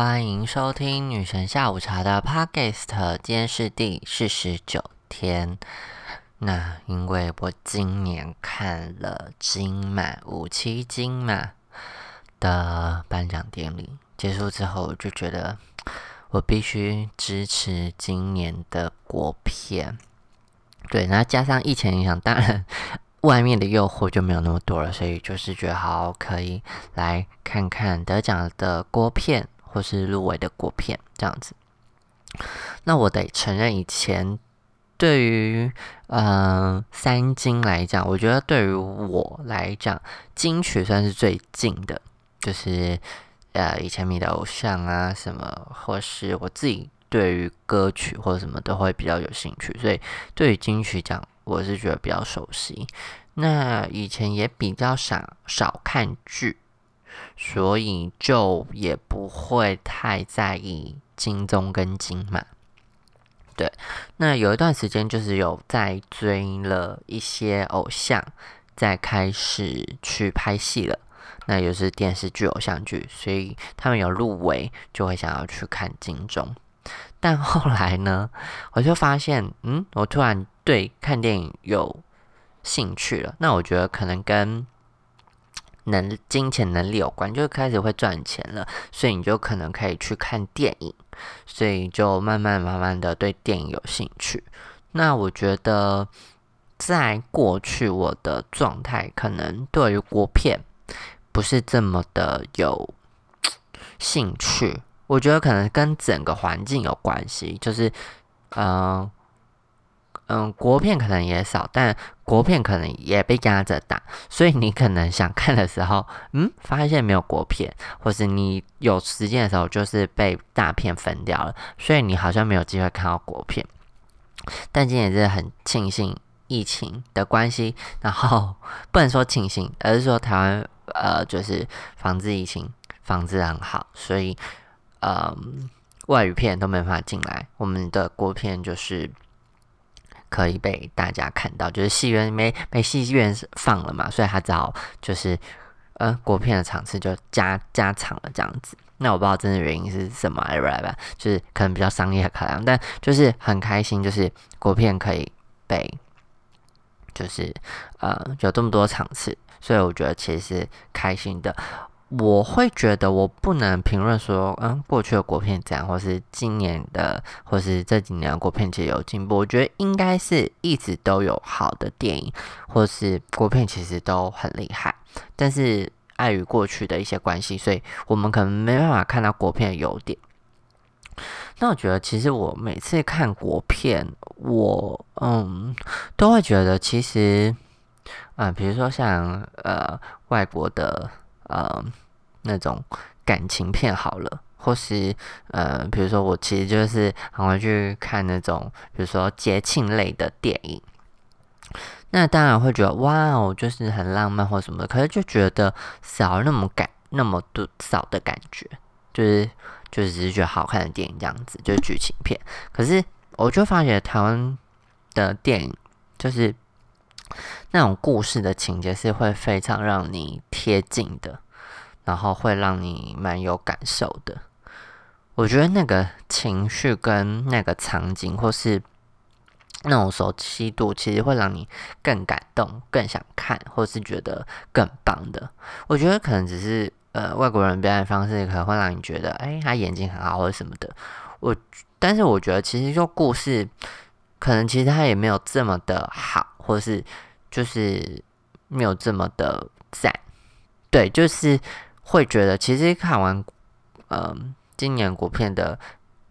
欢迎收听女神下午茶的 Podcast，今天是第四十九天。那因为我今年看了金马五七金马的颁奖典礼结束之后，我就觉得我必须支持今年的国片。对，然后加上疫情影响，当然。外面的诱惑就没有那么多了，所以就是觉得好可以来看看得奖的国片或是入围的国片这样子。那我得承认，以前对于嗯三金来讲，我觉得对于我来讲，金曲算是最近的，就是呃以前迷的偶像啊什么，或是我自己对于歌曲或者什么都会比较有兴趣，所以对于金曲奖。我是觉得比较熟悉，那以前也比较少少看剧，所以就也不会太在意金钟跟金马。对，那有一段时间就是有在追了一些偶像，在开始去拍戏了，那也是电视剧、偶像剧，所以他们有入围，就会想要去看金钟。但后来呢，我就发现，嗯，我突然对看电影有兴趣了。那我觉得可能跟能金钱能力有关，就开始会赚钱了，所以你就可能可以去看电影，所以就慢慢慢慢的对电影有兴趣。那我觉得在过去我的状态，可能对于国片不是这么的有兴趣。我觉得可能跟整个环境有关系，就是，嗯嗯，国片可能也少，但国片可能也被压着打，所以你可能想看的时候，嗯，发现没有国片，或是你有时间的时候，就是被大片分掉了，所以你好像没有机会看到国片。但今年真的很庆幸疫情的关系，然后不能说庆幸，而是说台湾呃，就是防治疫情防治很好，所以。嗯，外语片都没法进来，我们的国片就是可以被大家看到，就是戏院没没戏院放了嘛，所以他只好就是呃国片的场次就加加长了这样子。那我不知道真的原因是什么，来吧，就是可能比较商业考量，但就是很开心，就是国片可以被就是呃有这么多场次，所以我觉得其实是开心的。我会觉得我不能评论说，嗯，过去的国片怎样，或是今年的，或是这几年的国片其实有进步。我觉得应该是一直都有好的电影，或是国片其实都很厉害。但是碍于过去的一些关系，所以我们可能没办法看到国片的优点。那我觉得，其实我每次看国片，我嗯都会觉得，其实，啊，比如说像呃外国的。呃，那种感情片好了，或是呃，比如说我其实就是很会去看那种，比如说节庆类的电影，那当然会觉得哇哦，就是很浪漫或什么的，可是就觉得少那么感那么多少的感觉，就是就是只是觉得好看的电影这样子，就是剧情片。可是我就发觉台湾的电影就是。那种故事的情节是会非常让你贴近的，然后会让你蛮有感受的。我觉得那个情绪跟那个场景，或是那种熟悉度，其实会让你更感动、更想看，或是觉得更棒的。我觉得可能只是呃外国人表演方式可能会让你觉得，哎，他眼睛很好或者什么的。我但是我觉得其实就故事，可能其实他也没有这么的好，或是。就是没有这么的赞，对，就是会觉得其实看完，嗯，今年国片的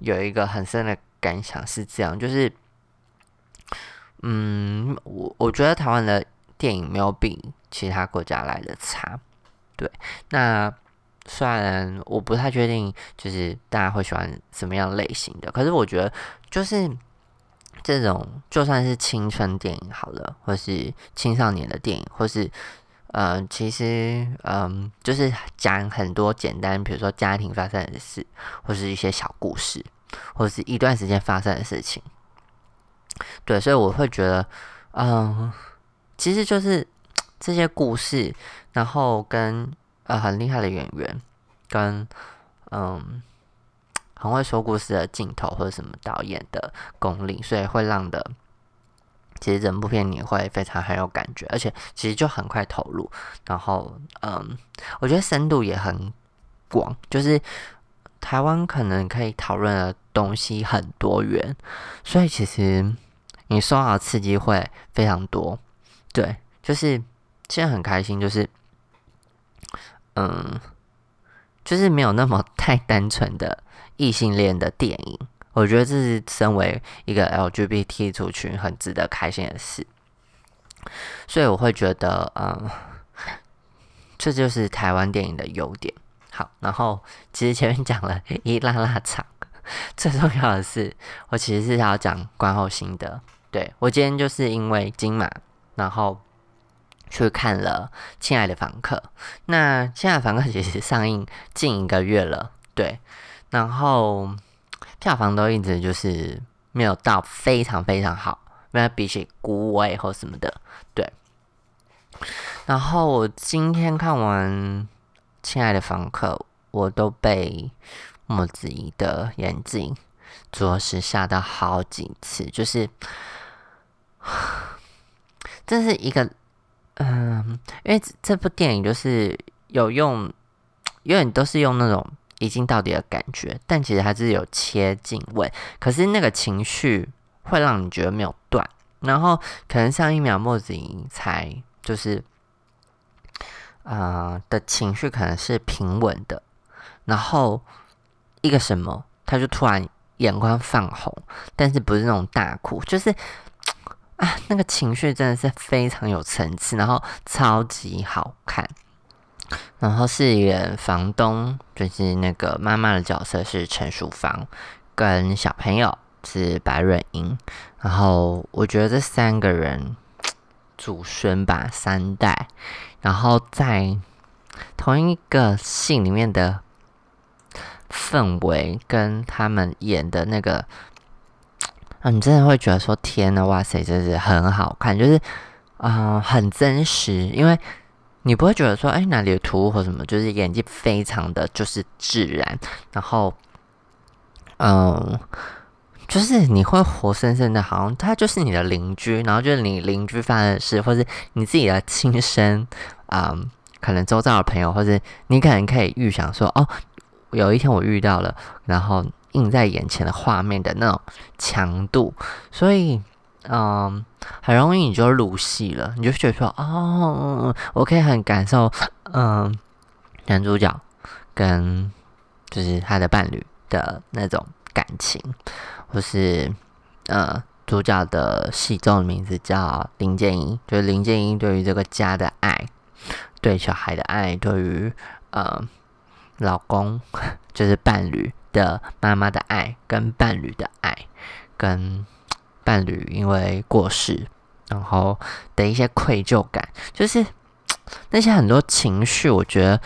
有一个很深的感想是这样，就是，嗯，我我觉得台湾的电影没有比其他国家来的差，对，那虽然我不太确定，就是大家会喜欢什么样类型的，可是我觉得就是。这种就算是青春电影好了，或是青少年的电影，或是呃，其实嗯，就是讲很多简单，比如说家庭发生的事，或是一些小故事，或是一段时间发生的事情。对，所以我会觉得，嗯，其实就是这些故事，然后跟呃很厉害的演员，跟嗯很会说故事的镜头或者什么导演的功力，所以会让的，其实整部片你会非常很有感觉，而且其实就很快投入。然后，嗯，我觉得深度也很广，就是台湾可能可以讨论的东西很多元，所以其实你受到的刺激会非常多。对，就是现在很开心，就是，嗯。就是没有那么 太单纯的异性恋的电影，我觉得这是身为一个 LGBT 族群很值得开心的事，所以我会觉得，嗯，这就是台湾电影的优点。好，然后其实前面讲了一拉拉长，最重要的是，我其实是要讲观后心得。对我今天就是因为金马，然后。去看了《亲爱的房客》，那《亲爱的房客》其实上映近一个月了，对，然后票房都一直就是没有到非常非常好，没有比起《孤味》或什么的，对。然后我今天看完《亲爱的房客》，我都被莫子仪的眼睛着实吓到好几次，就是 这是一个。嗯，因为这部电影就是有用，因为你都是用那种一镜到底的感觉，但其实还是有切镜位，可是那个情绪会让你觉得没有断，然后可能上一秒莫子仪才就是，啊的情绪可能是平稳的，然后一个什么，他就突然眼眶泛红，但是不是那种大哭，就是。啊，那个情绪真的是非常有层次，然后超级好看。然后饰演房东就是那个妈妈的角色是陈淑芳，跟小朋友是白润英。然后我觉得这三个人祖孙吧，三代，然后在同一个戏里面的氛围跟他们演的那个。啊，你真的会觉得说天呐，哇塞，真是很好看，就是啊，很真实，因为你不会觉得说，哎，哪里有突兀或什么，就是演技非常的就是自然，然后，嗯，就是你会活生生的，好像他就是你的邻居，然后就是你邻居发生的事，或是你自己的亲身，嗯，可能周遭的朋友，或者你可能可以预想说，哦，有一天我遇到了，然后。映在眼前的画面的那种强度，所以嗯，很容易你就入戏了，你就觉得说哦，我可以很感受嗯，男主角跟就是他的伴侣的那种感情，或是呃，主角的戏中的名字叫林建英，就是林建英对于这个家的爱，对小孩的爱，对于呃老公 就是伴侣。的妈妈的爱，跟伴侣的爱，跟伴侣因为过世，然后的一些愧疚感，就是 那些很多情绪，我觉得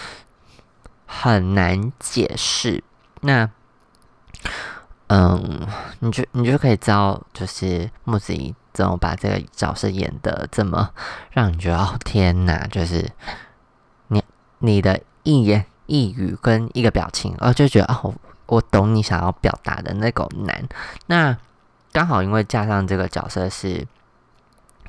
很难解释。那，嗯，你就你就可以知道，就是木子怡怎么把这个角色演的这么让你觉得哦天哪，就是你你的一言一语跟一个表情，哦就觉得哦。我懂你想要表达的那个难，那刚好因为加上这个角色是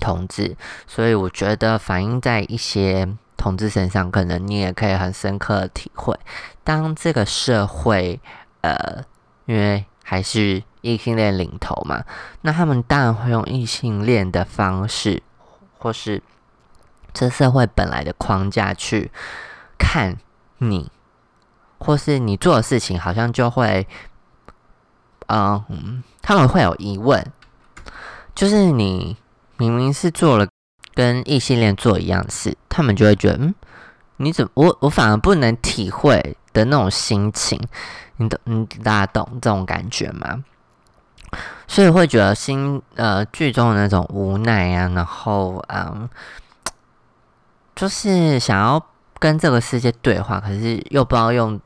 同志，所以我觉得反映在一些同志身上，可能你也可以很深刻的体会。当这个社会，呃，因为还是异性恋领头嘛，那他们当然会用异性恋的方式，或是这社会本来的框架去看你。或是你做的事情，好像就会，嗯，他们会有疑问，就是你明明是做了跟异性恋做一样事，他们就会觉得，嗯，你怎么我我反而不能体会的那种心情，你懂，你大家懂这种感觉吗？所以会觉得心呃剧中的那种无奈啊，然后嗯，就是想要跟这个世界对话，可是又不知道用。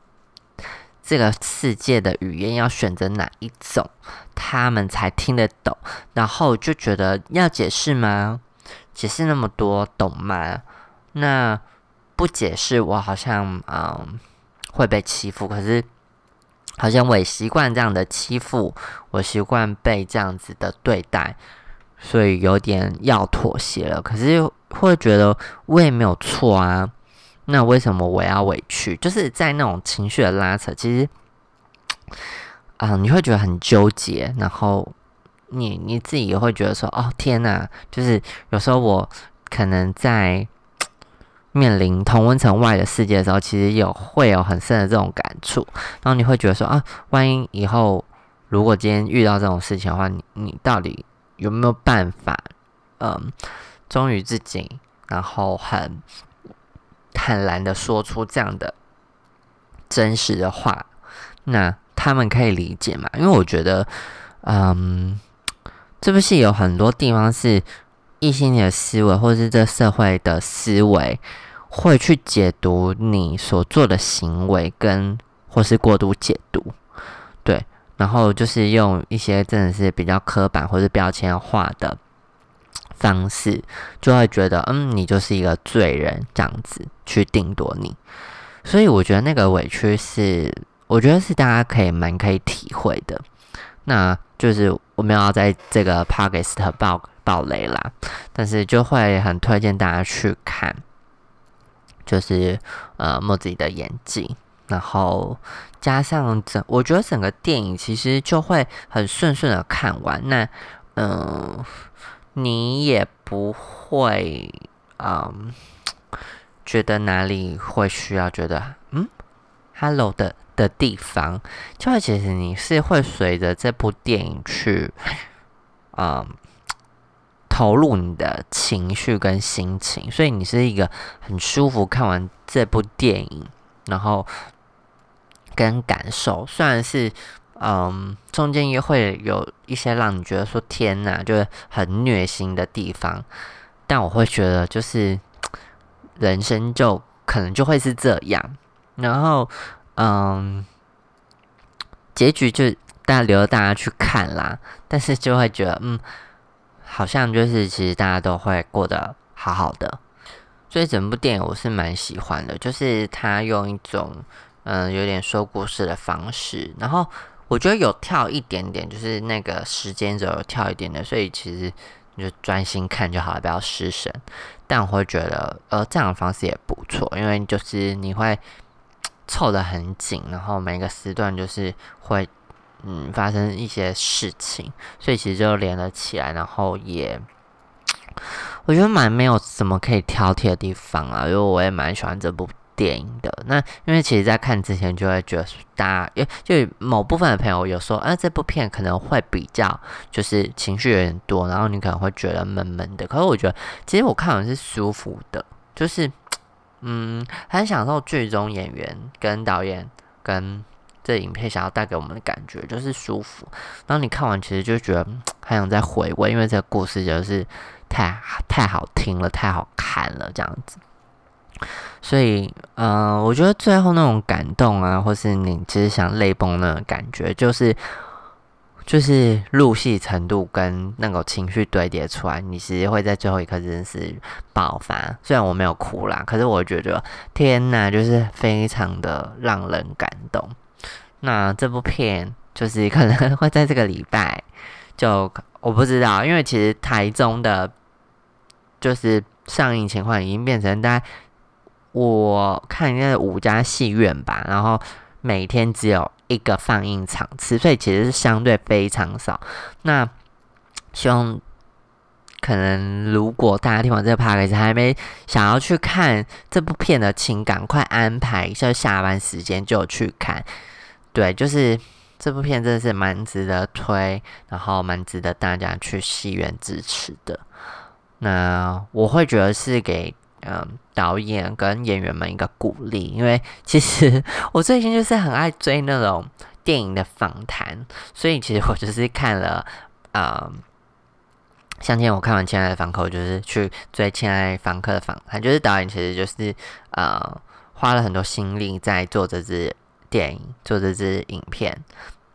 这个世界的语言要选择哪一种，他们才听得懂？然后就觉得要解释吗？解释那么多，懂吗？那不解释，我好像嗯会被欺负。可是好像我也习惯这样的欺负，我习惯被这样子的对待，所以有点要妥协了。可是会觉得我也没有错啊，那为什么我要委屈？就是在那种情绪的拉扯，其实啊，你会觉得很纠结，然后你你自己也会觉得说，哦天哪，就是有时候我可能在。面临同温层外的世界的时候，其实有会有很深的这种感触，然后你会觉得说啊，万一以后如果今天遇到这种事情的话，你你到底有没有办法，嗯，忠于自己，然后很坦然的说出这样的真实的话，那他们可以理解嘛？因为我觉得，嗯，这部戏有很多地方是。异性的思维，或是这社会的思维，会去解读你所做的行为，跟或是过度解读，对，然后就是用一些真的是比较刻板或者标签化的方式，就会觉得，嗯，你就是一个罪人这样子去定夺你。所以我觉得那个委屈是，我觉得是大家可以蛮可以体会的。那就是我们要在这个 p a k i s t 报。爆雷啦，但是就会很推荐大家去看，就是呃莫子的演技，然后加上整，我觉得整个电影其实就会很顺顺的看完。那嗯，你也不会嗯觉得哪里会需要觉得嗯 hello 的的地方，就会其实你是会随着这部电影去嗯。投入你的情绪跟心情，所以你是一个很舒服看完这部电影，然后跟感受。虽然是嗯，中间也会有一些让你觉得说天哪，就是很虐心的地方，但我会觉得就是人生就可能就会是这样。然后嗯，结局就大家留着大家去看啦，但是就会觉得嗯。好像就是其实大家都会过得好好的，所以整部电影我是蛮喜欢的。就是他用一种嗯有点说故事的方式，然后我觉得有跳一点点，就是那个时间轴有跳一点点，所以其实你就专心看就好了，不要失神。但我会觉得呃这样的方式也不错，因为就是你会 凑得很紧，然后每个时段就是会。嗯，发生一些事情，所以其实就连了起来，然后也 我觉得蛮没有什么可以挑剔的地方啊，因为我也蛮喜欢这部电影的。那因为其实，在看之前就会觉得，大家因为就某部分的朋友有说，啊，这部片可能会比较就是情绪有点多，然后你可能会觉得闷闷的。可是我觉得，其实我看完是舒服的，就是嗯，很享受剧中演员跟导演跟。这影片想要带给我们的感觉就是舒服，然后你看完其实就觉得还想再回味，因为这个故事就是太太好听了，太好看了这样子。所以，嗯，我觉得最后那种感动啊，或是你其实想泪崩的感觉，就是就是入戏程度跟那个情绪堆叠出来，你其实会在最后一刻真是爆发。虽然我没有哭啦，可是我觉得天呐，就是非常的让人感动。那这部片就是可能会在这个礼拜，就我不知道，因为其实台中的，就是上映情况已经变成大概我看应该是五家戏院吧，然后每天只有一个放映场次，所以其实是相对非常少。那希望可能如果大家听完这个 p a r k 还没想要去看这部片的，请赶快安排一下下班时间就去看。对，就是这部片真的是蛮值得推，然后蛮值得大家去戏院支持的。那我会觉得是给嗯导演跟演员们一个鼓励，因为其实 我最近就是很爱追那种电影的访谈，所以其实我就是看了啊，像今天我看完《亲爱的房客》，就是去追《亲爱房客》的访谈，就是导演其实就是呃花了很多心力在做这支。电影做这支影片，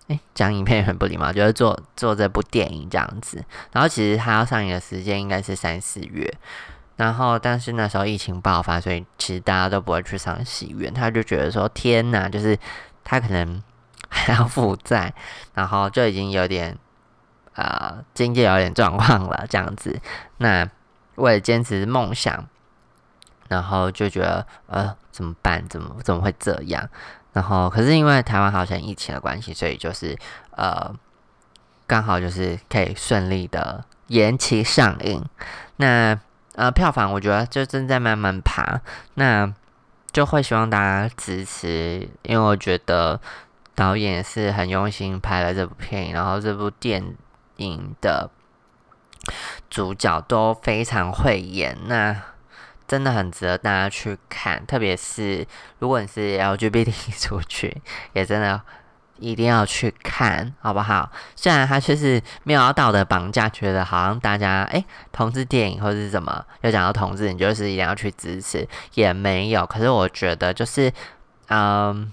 诶，讲影片也很不礼貌，就是做做这部电影这样子。然后其实他要上映的时间应该是三四月，然后但是那时候疫情爆发，所以其实大家都不会去上戏院。他就觉得说天哪，就是他可能 还要负债，然后就已经有点呃经济有点状况了这样子。那为了坚持梦想，然后就觉得呃怎么办？怎么怎么会这样？然后可是因为台湾好像疫情的关系，所以就是呃刚好就是可以顺利的延期上映。那呃票房我觉得就正在慢慢爬。那就会希望大家支持，因为我觉得导演是很用心拍了这部片，然后这部电影的主角都非常会演，那真的很值得大家去看。特别是如果你是 LGBT 族群，也真的。一定要去看，好不好？虽然他就是没有道德绑架，觉得好像大家哎，同志电影或者是什么，又讲到同志，你就是一定要去支持，也没有。可是我觉得就是，嗯，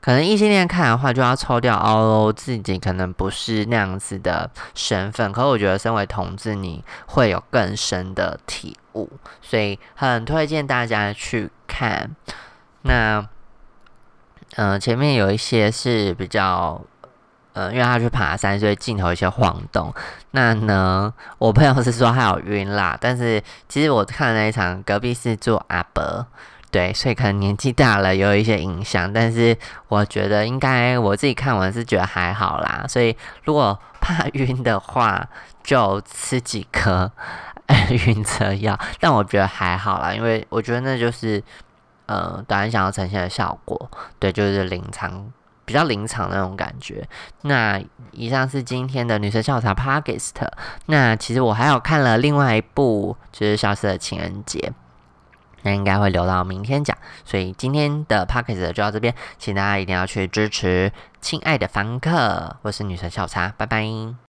可能异性恋看的话，就要抽掉哦，自己可能不是那样子的身份。可是我觉得身为同志，你会有更深的体悟，所以很推荐大家去看。那。嗯，前面有一些是比较，呃，因为他去爬山，所以镜头有些晃动。那呢，我朋友是说他有晕啦，但是其实我看那一场，隔壁是做阿伯，对，所以可能年纪大了有一些影响。但是我觉得应该我自己看完是觉得还好啦。所以如果怕 晕的话，就吃几颗 晕车药。但我觉得还好啦，因为我觉得那就是。呃，导演想要呈现的效果，对，就是临场比较临场那种感觉。那以上是今天的女生校茶 p a k i s t 那其实我还有看了另外一部，就是《消失的情人节》，那应该会留到明天讲。所以今天的 p a k i s t 就到这边，请大家一定要去支持《亲爱的房客》，我是女神校茶，拜拜。